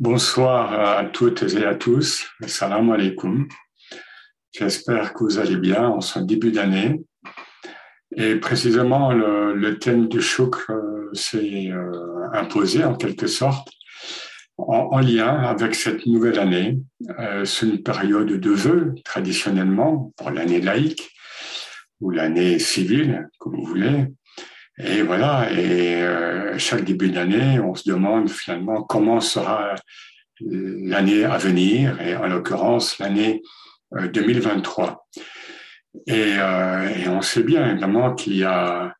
Bonsoir à toutes et à tous. Salam alaikum. J'espère que vous allez bien en ce début d'année. Et précisément, le, thème du chouk euh, s'est euh, imposé en quelque sorte en, lien avec cette nouvelle année. Euh, c'est une période de vœux, traditionnellement, pour l'année laïque ou l'année civile, comme vous voulez. Et voilà, et euh, chaque début d'année, on se demande finalement comment sera l'année à venir, et en l'occurrence l'année 2023. Euh, euh, et, on sait bien évidemment qu'il y a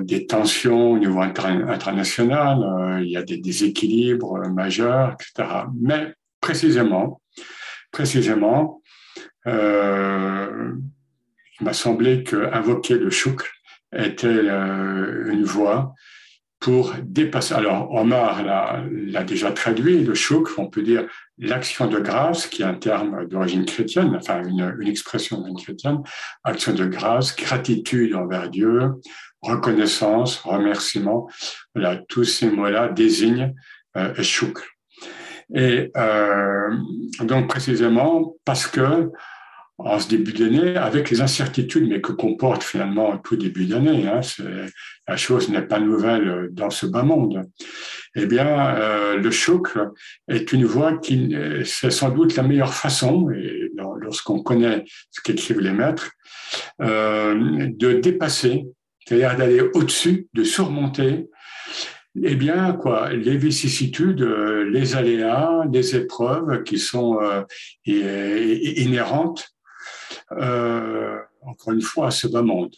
des tensions au niveau international, il y a des déséquilibres majeurs, etc. Mais précisément, précisément, il m'a semblé qu'invoquer le chouk était euh, une voie pour dépasser. Alors, Omar l'a déjà traduit, le chouk, on peut dire l'action de grâce, qui est un terme d'origine chrétienne, enfin une, expression d'origine chrétienne, action de grâce, gratitude envers Dieu, reconnaissance, remerciement. Voilà, tous ces mots-là désignent euh, chouk. Et euh, donc précisément parce que en ce début d'année, avec les incertitudes, mais que comporte finalement tout début d'année. Hein, la chose n'est pas nouvelle dans ce bas monde. Eh bien, euh, le choc est une voie qui, c'est sans doute la meilleure façon, et lorsqu'on connaît ce qu'écrivent les maîtres, euh, de dépasser, c'est-à-dire d'aller au-dessus, de surmonter eh bien, quoi, les vicissitudes, les aléas, les épreuves qui sont euh, inhérentes euh, encore une fois, à ce bas monde.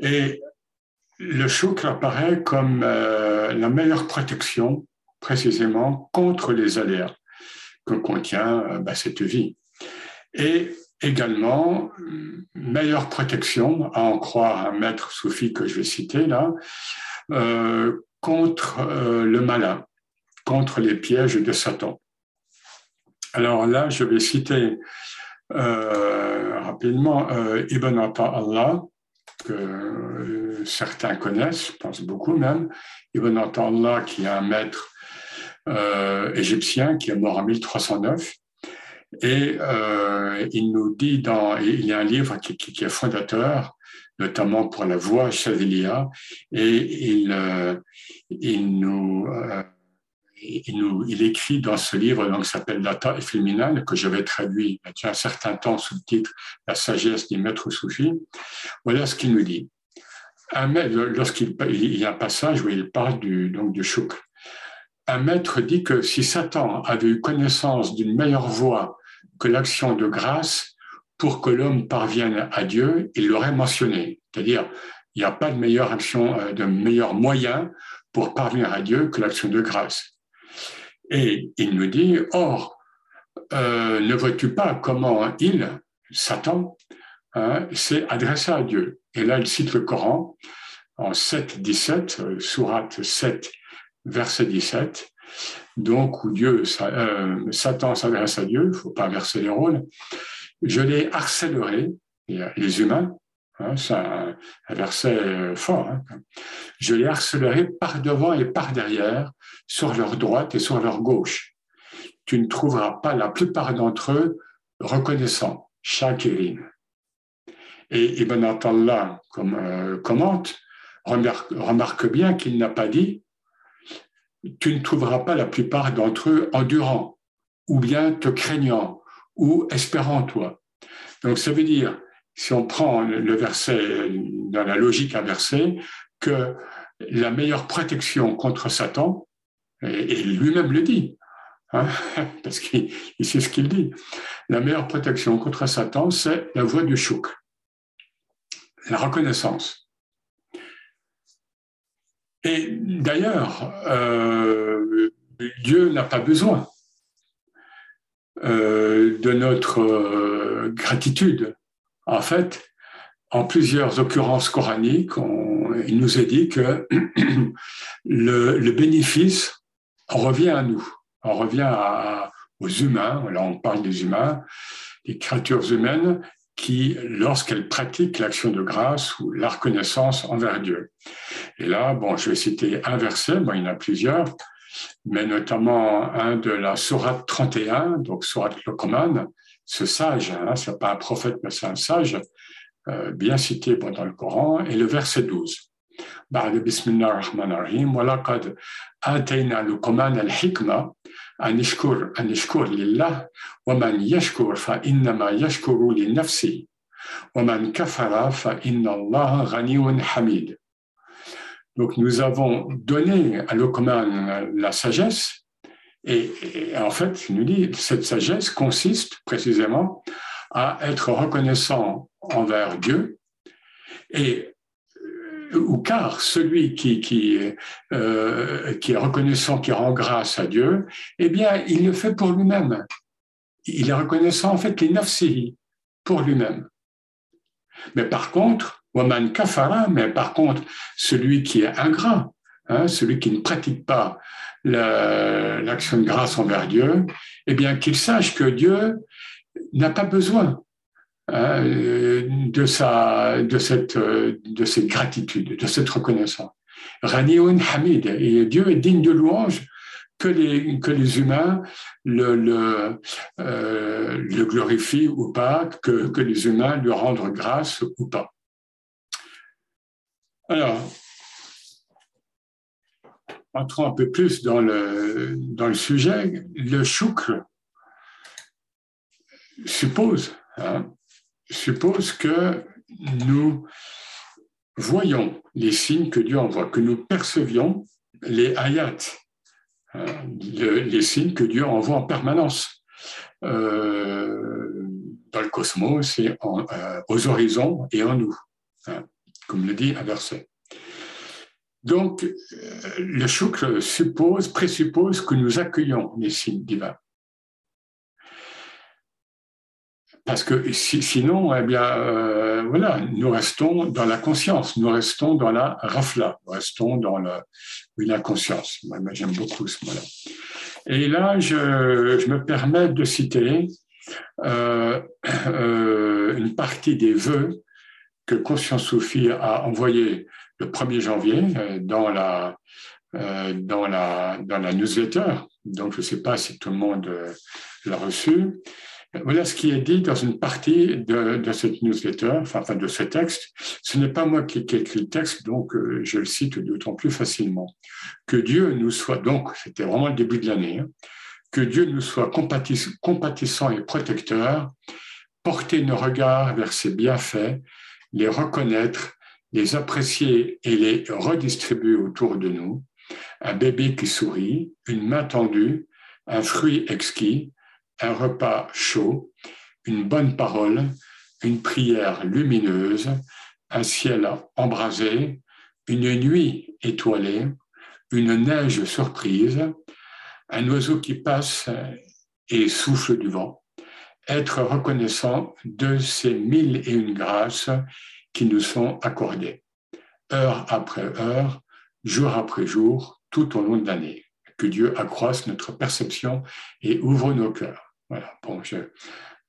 Et le chouk apparaît comme euh, la meilleure protection, précisément, contre les aléas que contient euh, bah, cette vie. Et également, meilleure protection, à en croire un maître soufi que je vais citer là, contre le malin, contre les pièges de Satan. Alors là, je vais citer rapidement, euh, Ibn Allah, que euh, certains connaissent, je pense beaucoup même, Ibn Allah qui est un maître égyptien qui est mort en 1309. Et il nous dit dans, il y a un livre qui, est fondateur, notamment pour la voix Chadilia, et il, il nous il, écrit dans ce livre donc, qui s'appelle Data et que j'avais traduit il y a un certain temps sous le titre La sagesse des maîtres soufis. Voilà ce qu'il nous dit. Lorsqu'il il y a un passage où il parle du, donc, du chouk. Un maître dit que si Satan avait eu connaissance d'une meilleure voie que l'action de grâce pour que l'homme parvienne à Dieu, il l'aurait mentionné. C'est-à-dire, il n'y a pas de meilleure action, euh, de meilleur moyen pour parvenir à Dieu que l'action de grâce. Et il nous dit, or, euh, ne vois-tu pas comment il, Satan, hein, s'est adressé à Dieu? Et là, il cite le Coran en 7, 17, euh, sourate 7, verset 17, donc où Dieu, euh, Satan s'adresse à Dieu, il ne faut pas inverser les rôles, je les harcèlerai, les humains, Hein, c'est un, verset euh, fort. Hein. Je les harcelerai par devant et par derrière, sur leur droite et sur leur gauche. Tu ne trouveras pas la plupart d'entre eux reconnaissants, shakirin. Et Ibn Atallah comme, euh, commente, remarque, remarque bien qu'il n'a pas dit tu ne trouveras pas la plupart d'entre eux endurants, ou bien te craignant, ou espérant toi. Donc ça veut dire si on prend le verset dans la logique inversée, que la meilleure protection contre Satan, et, lui-même le dit, hein, parce qu'il sait ce qu'il dit, la meilleure protection contre Satan, c'est la voie du chouk, la reconnaissance. Et d'ailleurs, euh, Dieu n'a pas besoin euh, de notre euh, gratitude en fait, en plusieurs occurrences coraniques, il nous est dit que le, bénéfice revient à nous, on revient aux humains, là on parle des humains, des créatures humaines qui, lorsqu'elles pratiquent l'action de grâce ou la reconnaissance envers Dieu. Et là, bon, je vais citer un verset, bon, il y en a plusieurs, mais notamment un de la Sourate 31, donc Sourate Lokman, ce sage, hein, ce n'est pas un prophète, mais c'est un sage, euh, bien cité dans le Coran, et le verset 12. بعد بسم الله الرحمن الرحيم ولقد آتينا لقمان الحكمة أن يشكر أن يشكر لله ومن يشكر فإنما يشكر لنفسه ومن كفر فإن الله غني حميد Donc nous avons donné à Lokman la sagesse et, en fait, il nous dit cette sagesse consiste précisément à être reconnaissant envers Dieu et ou car celui qui, qui, euh, qui est reconnaissant, qui rend grâce à Dieu, eh bien, il le fait pour lui-même. Il est reconnaissant, en fait, les nafsihi, pour lui-même. Mais par contre, waman kafara, mais par contre, celui qui est ingrat, hein, celui qui ne pratique pas l'action de grâce envers Dieu, eh bien, qu'il sache que Dieu n'a pas besoin Hein, de, sa, de, cette, de cette gratitude, de cette reconnaissance. Raniun Hamid, et Dieu est digne de louange que les, que les humains le, le, euh, le glorifient ou pas, que, que les humains lui rendent grâce ou pas. Alors, entrons un peu plus dans le, dans le sujet, le chouk suppose hein, suppose que nous voyons les signes que Dieu envoie, que nous percevions les ayats, hein, les signes que Dieu envoie en permanence euh, dans le cosmos euh, aux horizons et en nous, hein, comme le dit un verset. Donc, euh, le chouk suppose, présuppose que nous accueillons les signes divins. Parce que sinon, eh bien, euh, voilà, nous restons dans la conscience, nous restons dans la rafla, nous restons dans la, conscience. Moi, j'aime beaucoup ce mot-là. Et là, je, me permets de citer euh, une partie des vœux que Conscience Sophie a envoyés le 1er janvier dans la, dans la, dans la newsletter. Donc, je ne sais pas si tout le monde l'a reçu. Voilà ce qui est dit dans une partie de, cette newsletter, enfin, de ce texte. Ce n'est pas moi qui, ai écrit le texte, donc euh, je le cite d'autant plus facilement. Que Dieu nous soit, donc c'était vraiment le début de l'année, hein, que Dieu nous soit compatissant et protecteur, porter nos regards vers ses bienfaits, les reconnaître, les apprécier et les redistribuer autour de nous. Un bébé qui sourit, une main tendue, un fruit exquis, un repas chaud, une bonne parole, une prière lumineuse, un ciel embrasé, une nuit étoilée, une neige surprise, un oiseau qui passe et souffle du vent, être reconnaissant de ces mille et une grâces qui nous sont accordées, heure après heure, jour après jour, tout au long de l'année. Que Dieu accroisse notre perception et ouvre nos cœurs. Voilà, bon,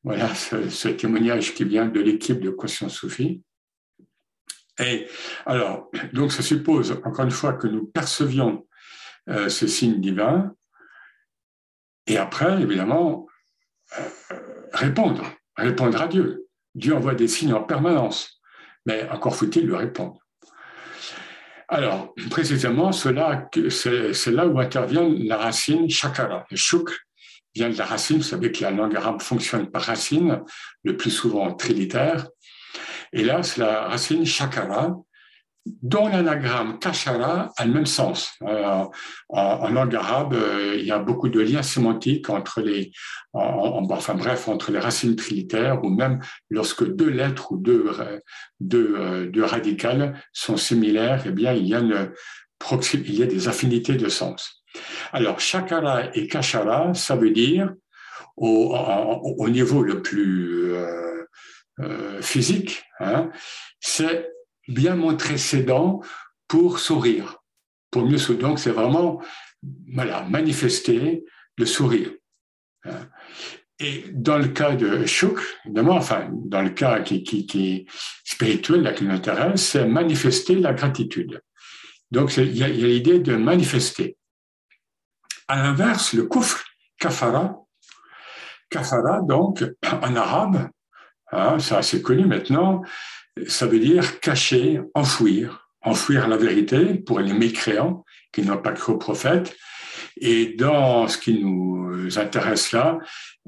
voilà ce, témoignage qui vient de l'équipe de Conscience Sophie. Et alors, donc ça suppose, encore une fois, que nous percevions euh, ce signe divin, et après, évidemment, euh, répondre, répondre à Dieu. Dieu envoie des signes en permanence, mais encore faut-il lui répondre. Alors, précisément, c'est là où intervient la racine shakara, le vient de la racine. Vous savez que la langue arabe fonctionne par racine, le plus souvent trilitaire. Et là, c'est la racine shakara, dont l'anagramme kashara a le même sens. Euh, en, langue arabe, euh, il y a beaucoup de liens sémantiques entre les, enfin bref, entre les racines trilitaires, ou même lorsque deux lettres ou deux, euh, deux radicales sont similaires, eh bien, il y a une, il y a des affinités de sens. Alors, Shakara et Kashara, ça veut dire, au, niveau le plus physique, hein, c'est bien montrer ses dents pour sourire. Pour mieux sourire. Donc, c'est vraiment voilà, manifester le sourire. Hein. Et dans le cas de Shukr, évidemment, enfin, dans le cas qui, qui, est spirituel, qui nous intéresse, c'est manifester la gratitude. Donc, il y a l'idée de manifester. À l'inverse, le kufr, kafara, kafara, donc, en arabe, hein, c'est assez connu maintenant, ça veut dire cacher, enfouir, enfouir la vérité pour les mécréants qui n'ont pas cru au prophète. Et dans ce qui nous intéresse là,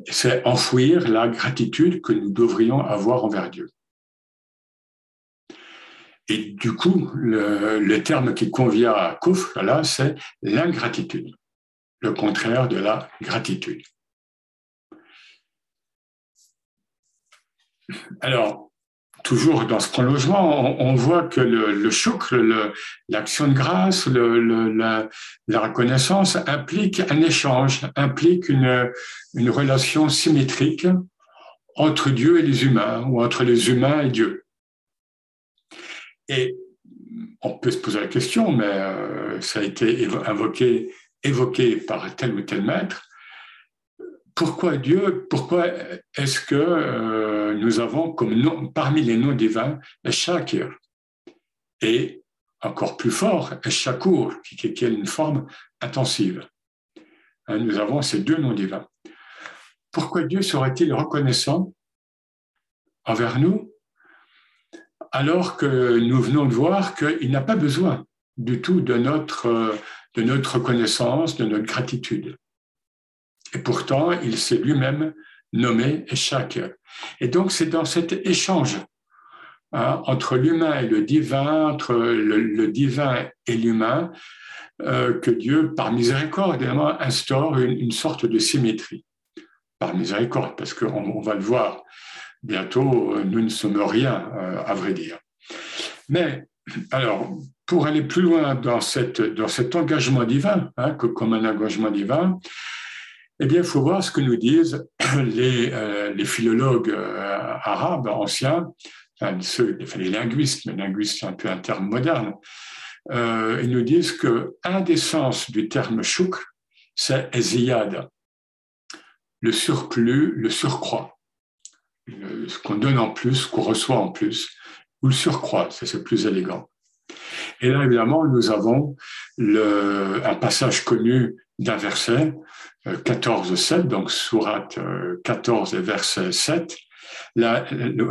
c'est enfouir la gratitude que nous devrions avoir envers Dieu. Et du coup, le, terme qui convient à Kouf, là, c'est l'ingratitude, le contraire de la gratitude. Alors, toujours dans ce prolongement, on, voit que le, le l'action de grâce, la, reconnaissance implique un échange, implique une, une relation symétrique entre Dieu et les humains, ou entre les humains et Dieu. Et on peut se poser la question, mais euh, ça a été évoqué par tel ou tel maître. Pourquoi Dieu, pourquoi est-ce que euh, nous avons comme nom, parmi les noms divins Shakir et encore plus fort, Shakur, qui, est une forme intensive. Hein, nous avons ces deux noms divins. Pourquoi Dieu serait-il reconnaissant envers nous alors que nous venons de voir qu'il n'a pas besoin du tout de notre, de notre reconnaissance, de notre gratitude? Et pourtant, il s'est lui-même nommé Eshak. Et donc, c'est dans cet échange hein, entre l'humain et le divin, entre le, divin et l'humain, euh, que Dieu, par miséricorde, évidemment, instaure une, sorte de symétrie. Par miséricorde, parce qu'on va le voir bientôt, euh, nous ne sommes rien, euh, à vrai dire. Mais, alors, pour aller plus loin dans, cette, dans cet engagement divin, hein, comme un engagement divin, eh bien, il faut voir ce que nous disent les, euh, les philologues arabes anciens, enfin, ceux, les linguistes, mais linguiste c'est un peu un terme moderne, ils nous disent que un des sens du terme chouk, c'est eziyad, le surplus, le surcroît ce qu'on donne en plus, qu'on reçoit en plus, ou le surcroît, c'est plus élégant. Et là, évidemment, nous avons un passage connu d'un verset, 14-7, euh, donc sourate 14 et verset 7, la in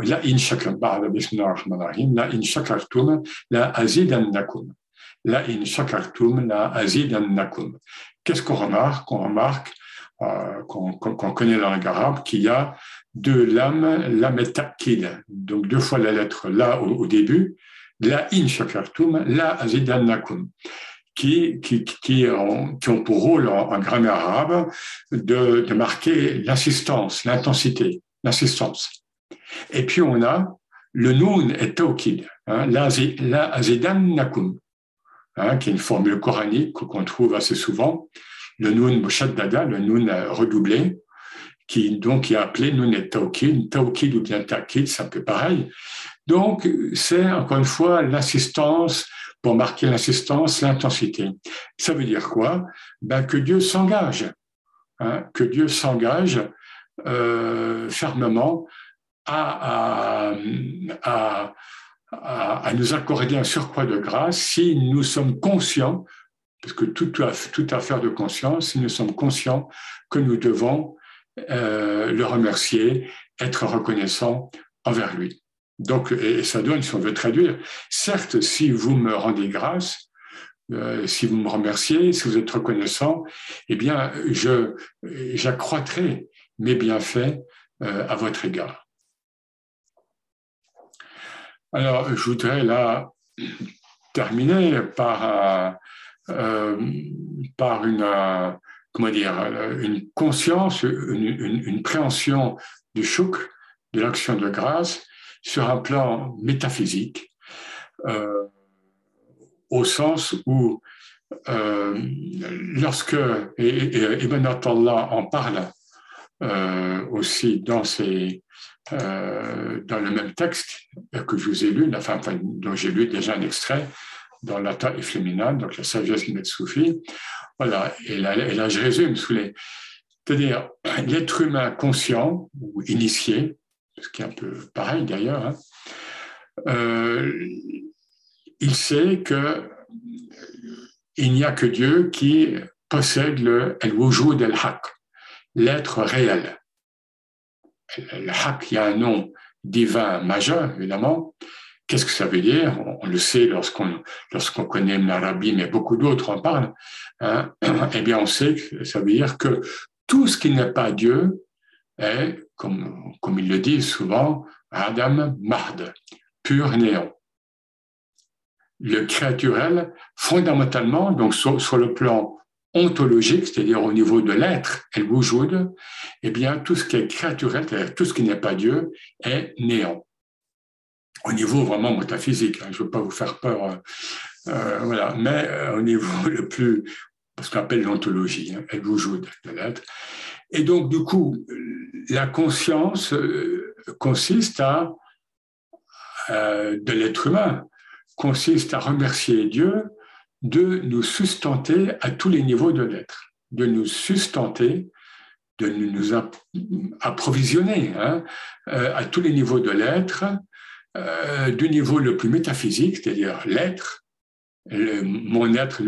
la in shakartum la azidannakum. La in shakartum la azidannakum. Qu'est-ce qu'on remarque? On remarque euh, qu'on connaît la langue arabe qu'il y a de l'âme, l'âme est donc deux fois la lettre la au, début, la in shakartum, la azidannakum, qui, ont, pour rôle en, grammaire arabe de, marquer l'assistance, l'intensité, l'assistance. Et puis on a le noun et tawkid, hein, la, azidannakum, hein, qui est une formule coranique qu'on trouve assez souvent, le noun dada, le noun redoublé, qui donc est appelé Nunet Taokid, Taokid ou bien Takid, un peu pareil. Donc, c'est encore une fois l'assistance, pour marquer l'assistance, l'intensité. Ça veut dire quoi? Ben, Que Dieu s'engage, hein, que Dieu s'engage euh, fermement à, à, à, à, nous accorder un surcroît de grâce si nous sommes conscients, parce que tout, toute affaire de conscience, si nous sommes conscients que nous devons euh, le remercier, être reconnaissant envers lui. Donc, et ça donne, si on veut traduire, certes, si vous me rendez grâce, euh, si vous me remerciez, si vous êtes reconnaissant, eh bien, je, j'accroîtrai mes bienfaits euh, à votre égard. Alors, je voudrais là terminer par, par une, comment dire, euh, une conscience, une, une, préhension du chouk, de l'action de grâce, sur un plan métaphysique, euh, au sens où euh, lorsque, et, Ibn Attallah en parle aussi dans, ses, dans le même texte que je vous ai lu, enfin, dont j'ai lu déjà un extrait, dans l'Ata et donc la sagesse du Maître Soufi, voilà, et là, je résume sous les. C'est-à-dire, l'être humain conscient ou initié, ce qui est un peu pareil d'ailleurs, hein, euh, il sait que il n'y a que Dieu qui possède le wujud al-haq, l'être réel. Le haq, il y a un nom divin majeur, évidemment. Qu'est-ce que ça veut dire? On, le sait lorsqu'on lorsqu'on connaît l'Arabie, mais beaucoup d'autres en parlent. Hein. eh bien, on sait que ça veut dire que tout ce qui n'est pas Dieu est, comme, comme ils le disent souvent, Adam Mahd, pur néant. Le créaturel, fondamentalement, donc sur, sur le plan ontologique, c'est-à-dire au niveau de l'être, el wujud, eh bien, tout ce qui est créaturel, c'est-à-dire tout ce qui n'est pas Dieu, est néant. Au niveau vraiment métaphysique, hein, je ne veux pas vous faire peur, euh, euh voilà, mais euh, au niveau le plus, ce qu'on appelle l'ontologie, hein, el wujud de l'être. Et donc, du coup, la conscience euh, consiste à, de l'être humain, consiste à remercier Dieu de nous sustenter à tous les niveaux de l'être, de nous sustenter, de nous approvisionner hein, euh, à tous les niveaux de l'être, euh, du niveau le plus métaphysique, c'est-à-dire l'être, mon être,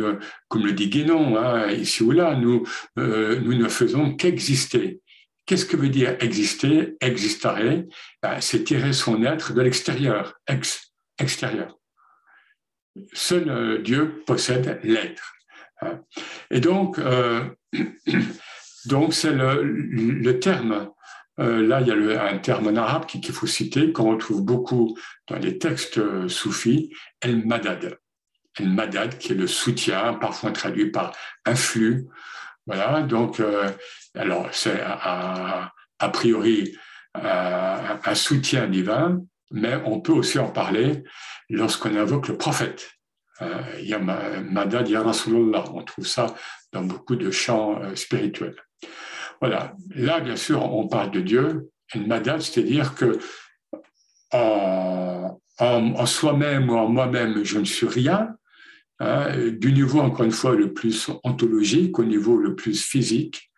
comme le dit Guénon, hein, ici ou là, nous, euh, nous ne faisons qu'exister. Qu'est-ce que veut dire exister, existare ben, C'est tirer son être de l'extérieur, ex, extérieur seul euh, Dieu possède l'être. Hein. Et donc, euh, donc c'est le, terme. Euh, là, il y a un terme en arabe qu'il faut citer, qu'on retrouve beaucoup dans les textes soufis, el madad. El madad, qui est le soutien, parfois traduit par un flux. Voilà, donc, alors, c'est a, priori un soutien divin, mais on peut aussi en parler lorsqu'on invoque le prophète. Euh, il y a Madad ya Rasulullah, on trouve ça dans beaucoup de chants euh, spirituels. Voilà, là bien sûr on parle de Dieu, et Madad, c'est-à-dire que en, soi-même ou en moi-même, je ne suis rien, hein, du niveau, encore une fois, le plus ontologique au niveau le plus physique,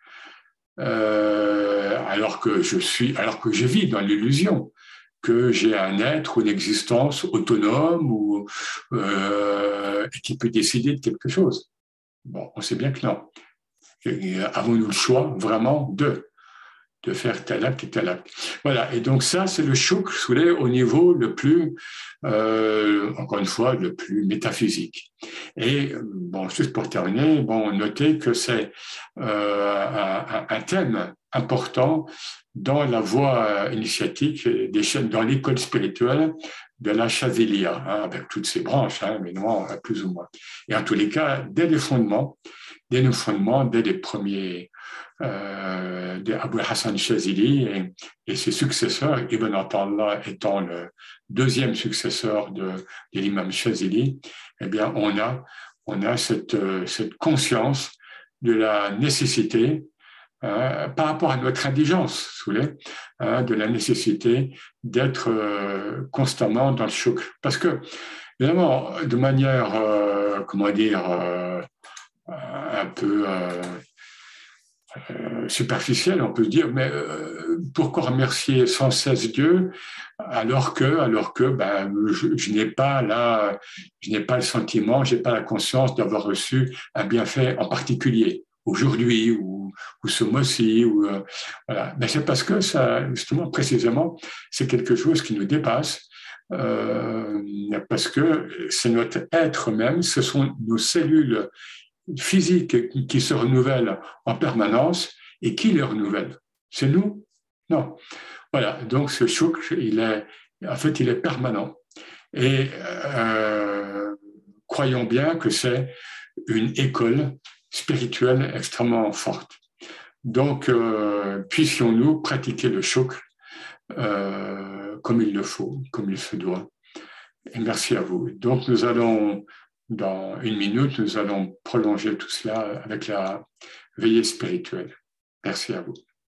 euh, alors que je suis, alors que je vis dans l'illusion que j'ai un être ou une existence autonome ou euh, qui peut décider de quelque chose. Bon, on sait bien que non. Avons-nous le choix vraiment de? De faire tel acte et tel acte. Voilà, et donc ça, c'est le choc au niveau le plus, euh, encore une fois, le plus métaphysique. Et bon, juste pour terminer, bon, notez que c'est euh, un, thème important dans la voie initiatique des chaînes, dans l'école spirituelle de la Chazilia, hein, avec toutes ses branches, hein, mais non, plus ou moins. Et en tous les cas, dès les fondements, dès les fondements, dès les premiers euh, d'Abu Hassan Chazili et, ses successeurs, Ibn Atallah étant le deuxième successeur de, de l'imam Chazili, eh bien, on a, on a cette, cette conscience de la nécessité euh, par rapport à notre indigence, voulez, hein, de la nécessité d'être euh, constamment dans le choc. Parce que, évidemment, de manière, euh, comment dire, un peu superficielle, on peut se dire, mais pourquoi remercier sans cesse Dieu alors que, alors que, ben, je, n'ai pas là, je n'ai pas le sentiment, j'ai pas la conscience d'avoir reçu un bienfait en particulier aujourd'hui ou, ou ce mois-ci. Ou, euh, voilà. Mais c'est parce que ça, justement, précisément, c'est quelque chose qui nous dépasse. Euh, parce que c'est notre être même, ce sont nos cellules physiques qui se renouvellent en permanence et qui les renouvellent. C'est nous? Non. Voilà, donc ce choc, il est, en fait, il est permanent. Et euh, croyons bien que c'est une école spirituelle extrêmement forte. Donc, euh, puissions-nous pratiquer le choc euh, comme il le faut, comme il se doit. Et merci à vous. Donc, nous allons, dans une minute, nous allons prolonger tout cela avec la veillée spirituelle. Merci à vous.